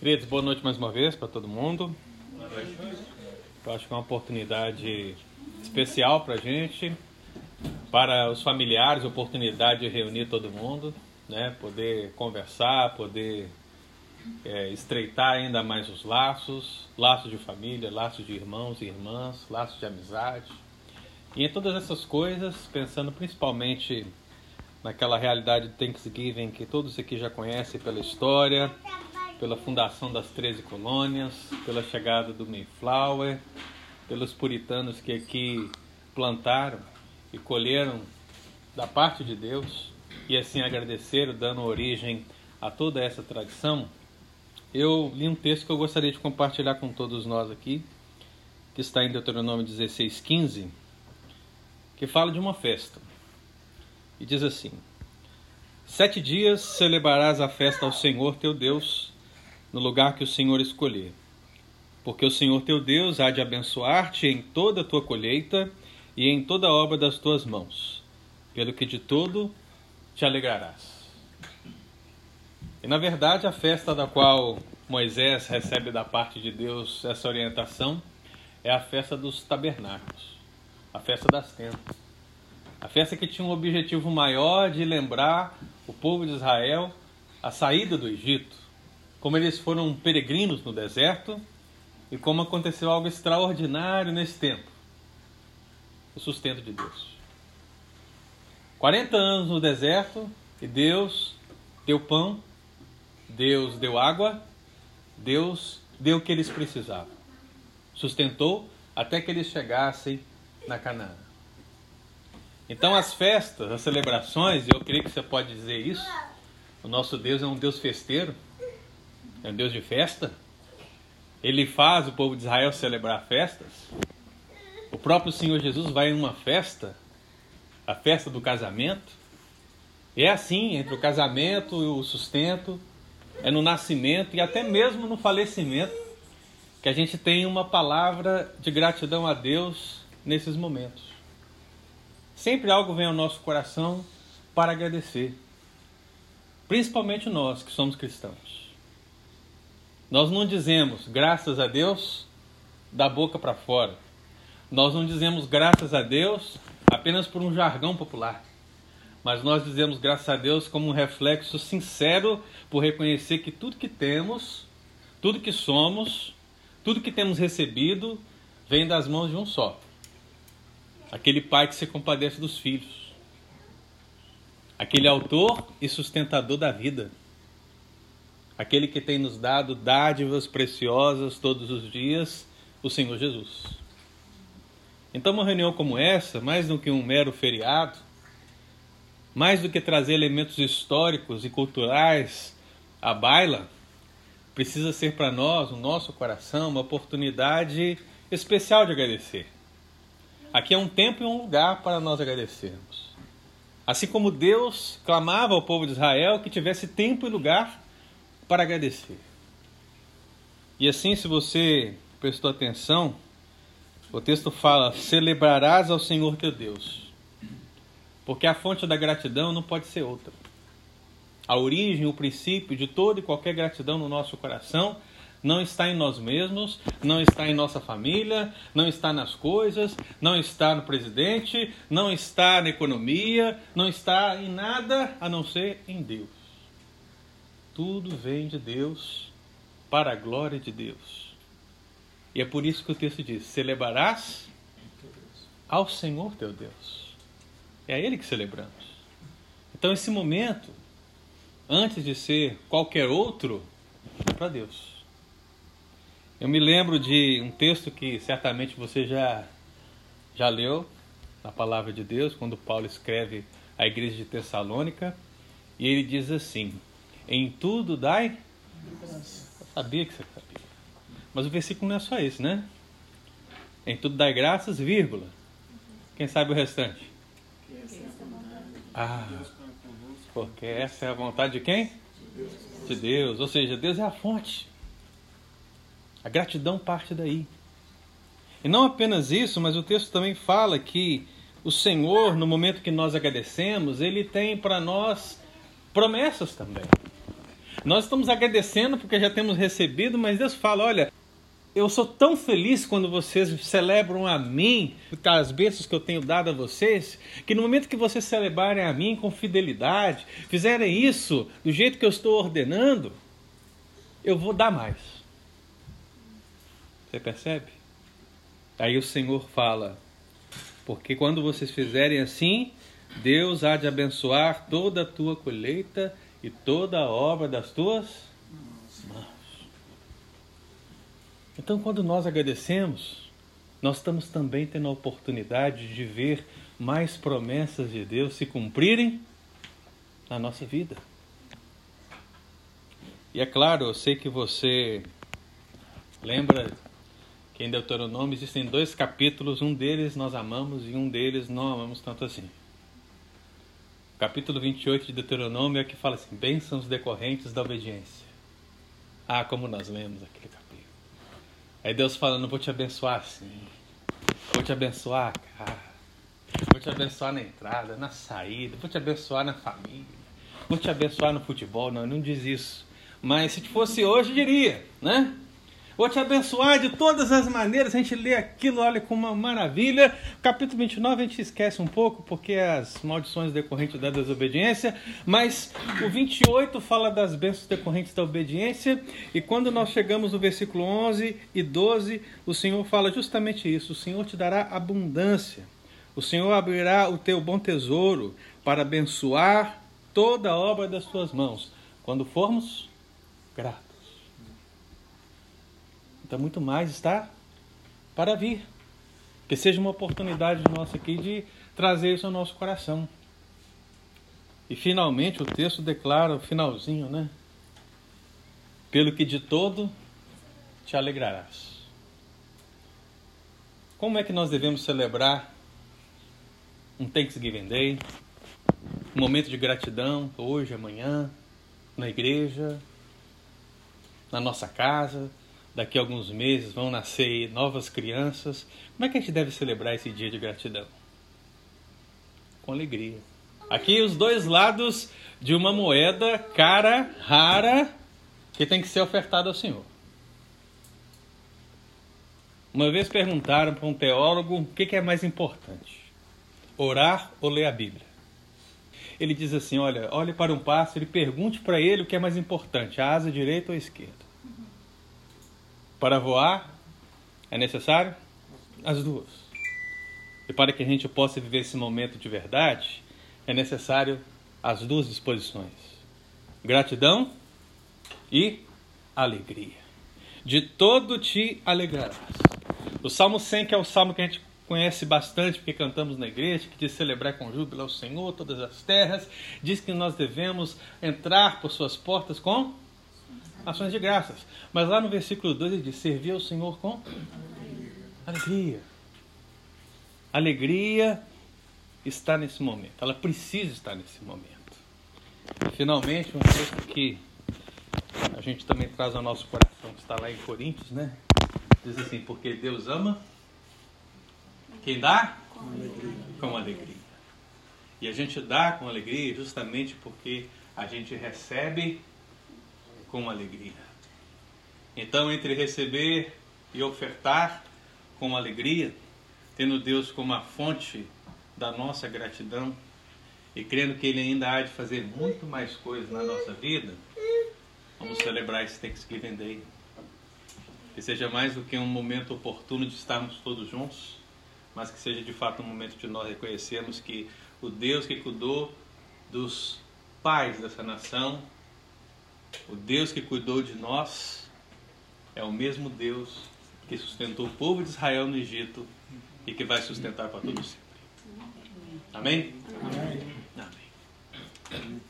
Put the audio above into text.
Queridos, boa noite mais uma vez para todo mundo. Eu acho que é uma oportunidade especial para a gente, para os familiares, oportunidade de reunir todo mundo, né? poder conversar, poder é, estreitar ainda mais os laços, laços de família, laços de irmãos e irmãs, laços de amizade. E em todas essas coisas, pensando principalmente naquela realidade do Thanksgiving que todos aqui já conhecem pela história, pela fundação das 13 colônias, pela chegada do Mayflower, pelos puritanos que aqui plantaram e colheram da parte de Deus e assim agradeceram, dando origem a toda essa tradição. Eu li um texto que eu gostaria de compartilhar com todos nós aqui, que está em Deuteronômio 16:15, que fala de uma festa. E diz assim: Sete dias celebrarás a festa ao Senhor teu Deus, no lugar que o Senhor escolher. Porque o Senhor teu Deus há de abençoar-te em toda a tua colheita e em toda a obra das tuas mãos, pelo que de todo te alegrarás. E na verdade, a festa da qual Moisés recebe da parte de Deus essa orientação é a festa dos tabernáculos, a festa das tendas. A festa que tinha um objetivo maior de lembrar o povo de Israel a saída do Egito, como eles foram peregrinos no deserto e como aconteceu algo extraordinário nesse tempo o sustento de Deus. 40 anos no deserto e Deus deu pão, Deus deu água, Deus deu o que eles precisavam. Sustentou até que eles chegassem na Canaã. Então as festas, as celebrações, eu creio que você pode dizer isso. O nosso Deus é um Deus festeiro, é um Deus de festa. Ele faz o povo de Israel celebrar festas. O próprio Senhor Jesus vai em uma festa, a festa do casamento. É assim, entre o casamento e o sustento, é no nascimento e até mesmo no falecimento, que a gente tem uma palavra de gratidão a Deus nesses momentos. Sempre algo vem ao nosso coração para agradecer. Principalmente nós que somos cristãos. Nós não dizemos graças a Deus da boca para fora. Nós não dizemos graças a Deus apenas por um jargão popular. Mas nós dizemos graças a Deus como um reflexo sincero por reconhecer que tudo que temos, tudo que somos, tudo que temos recebido vem das mãos de um só, aquele pai que se compadece dos filhos, aquele autor e sustentador da vida, aquele que tem nos dado dádivas preciosas todos os dias, o Senhor Jesus. Então, uma reunião como essa, mais do que um mero feriado, mais do que trazer elementos históricos e culturais à baila, precisa ser para nós, no nosso coração, uma oportunidade especial de agradecer. Aqui é um tempo e um lugar para nós agradecermos. Assim como Deus clamava ao povo de Israel que tivesse tempo e lugar para agradecer. E assim, se você prestou atenção, o texto fala: celebrarás ao Senhor teu Deus. Porque a fonte da gratidão não pode ser outra. A origem, o princípio de toda e qualquer gratidão no nosso coração não está em nós mesmos, não está em nossa família, não está nas coisas, não está no presidente, não está na economia, não está em nada a não ser em Deus. Tudo vem de Deus para a glória de Deus. E é por isso que o texto diz: celebrarás ao Senhor teu Deus. É a Ele que celebramos. Então, esse momento, antes de ser qualquer outro, é para Deus. Eu me lembro de um texto que certamente você já, já leu na palavra de Deus, quando Paulo escreve à igreja de Tessalônica, e ele diz assim: Em tudo dai. Eu sabia que você sabia. Mas o versículo não é só esse, né? Em tudo dai graças, vírgula. Quem sabe o restante? Ah, porque essa é a vontade de quem? De Deus. Ou seja, Deus é a fonte. A gratidão parte daí. E não apenas isso, mas o texto também fala que o Senhor, no momento que nós agradecemos, ele tem para nós promessas também. Nós estamos agradecendo porque já temos recebido, mas Deus fala: olha, eu sou tão feliz quando vocês celebram a mim, as bênçãos que eu tenho dado a vocês, que no momento que vocês celebrarem a mim com fidelidade, fizerem isso do jeito que eu estou ordenando, eu vou dar mais. Você percebe? Aí o Senhor fala: porque quando vocês fizerem assim, Deus há de abençoar toda a tua colheita e toda a obra das tuas Então, quando nós agradecemos, nós estamos também tendo a oportunidade de ver mais promessas de Deus se cumprirem na nossa vida. E é claro, eu sei que você lembra que em Deuteronômio existem dois capítulos, um deles nós amamos e um deles não amamos tanto assim. Capítulo 28 de Deuteronômio é que fala assim: bênçãos decorrentes da obediência. Ah, como nós lemos aquele capítulo. Aí Deus falando, vou te abençoar assim. Vou te abençoar, cara. Vou te abençoar na entrada, na saída. Vou te abençoar na família. Vou te abençoar no futebol. Não, não diz isso. Mas se fosse hoje, diria, né? Vou te abençoar de todas as maneiras. A gente lê aquilo, olha como uma maravilha. Capítulo 29 a gente esquece um pouco, porque as maldições decorrentes da desobediência. Mas o 28 fala das bênçãos decorrentes da obediência. E quando nós chegamos no versículo 11 e 12, o Senhor fala justamente isso: O Senhor te dará abundância. O Senhor abrirá o teu bom tesouro para abençoar toda a obra das tuas mãos. Quando formos gratos. Então, muito mais está para vir. Que seja uma oportunidade nossa aqui de trazer isso ao nosso coração. E finalmente o texto declara, o finalzinho, né? Pelo que de todo te alegrarás. Como é que nós devemos celebrar um Thanksgiving Day? Um momento de gratidão, hoje, amanhã, na igreja, na nossa casa, daqui a alguns meses vão nascer novas crianças. Como é que a gente deve celebrar esse dia de gratidão? Com alegria. Aqui os dois lados de uma moeda cara, rara, que tem que ser ofertada ao Senhor. Uma vez perguntaram para um teólogo o que é mais importante: orar ou ler a Bíblia? Ele diz assim: olha, olhe para um pássaro e pergunte para ele o que é mais importante, a asa direita ou a esquerda. Para voar é necessário as duas. E para que a gente possa viver esse momento de verdade, é necessário as duas disposições: gratidão e alegria. De todo te alegrarás. O Salmo 100, que é o salmo que a gente conhece bastante porque cantamos na igreja, que diz celebrar com júbilo ao Senhor todas as terras, diz que nós devemos entrar por suas portas com ações de graças. Mas lá no versículo 2 ele diz: servir ao Senhor com alegria. Alegria está nesse momento, ela precisa estar nesse momento. Finalmente, um texto que a gente também traz ao nosso coração, que está lá em Coríntios, né? Diz assim: Porque Deus ama quem dá? Com alegria. Com alegria. E a gente dá com alegria justamente porque a gente recebe com alegria. Então, entre receber e ofertar com alegria, tendo Deus como a fonte da nossa gratidão e crendo que Ele ainda há de fazer muito mais coisas na nossa vida, vamos celebrar esse Thanksgiving Day. Que seja mais do que um momento oportuno de estarmos todos juntos, mas que seja de fato um momento de nós reconhecermos que o Deus que cuidou dos pais dessa nação o Deus que cuidou de nós é o mesmo Deus que sustentou o povo de Israel no Egito e que vai sustentar para todos sempre. Amém? Amém. Amém. Amém.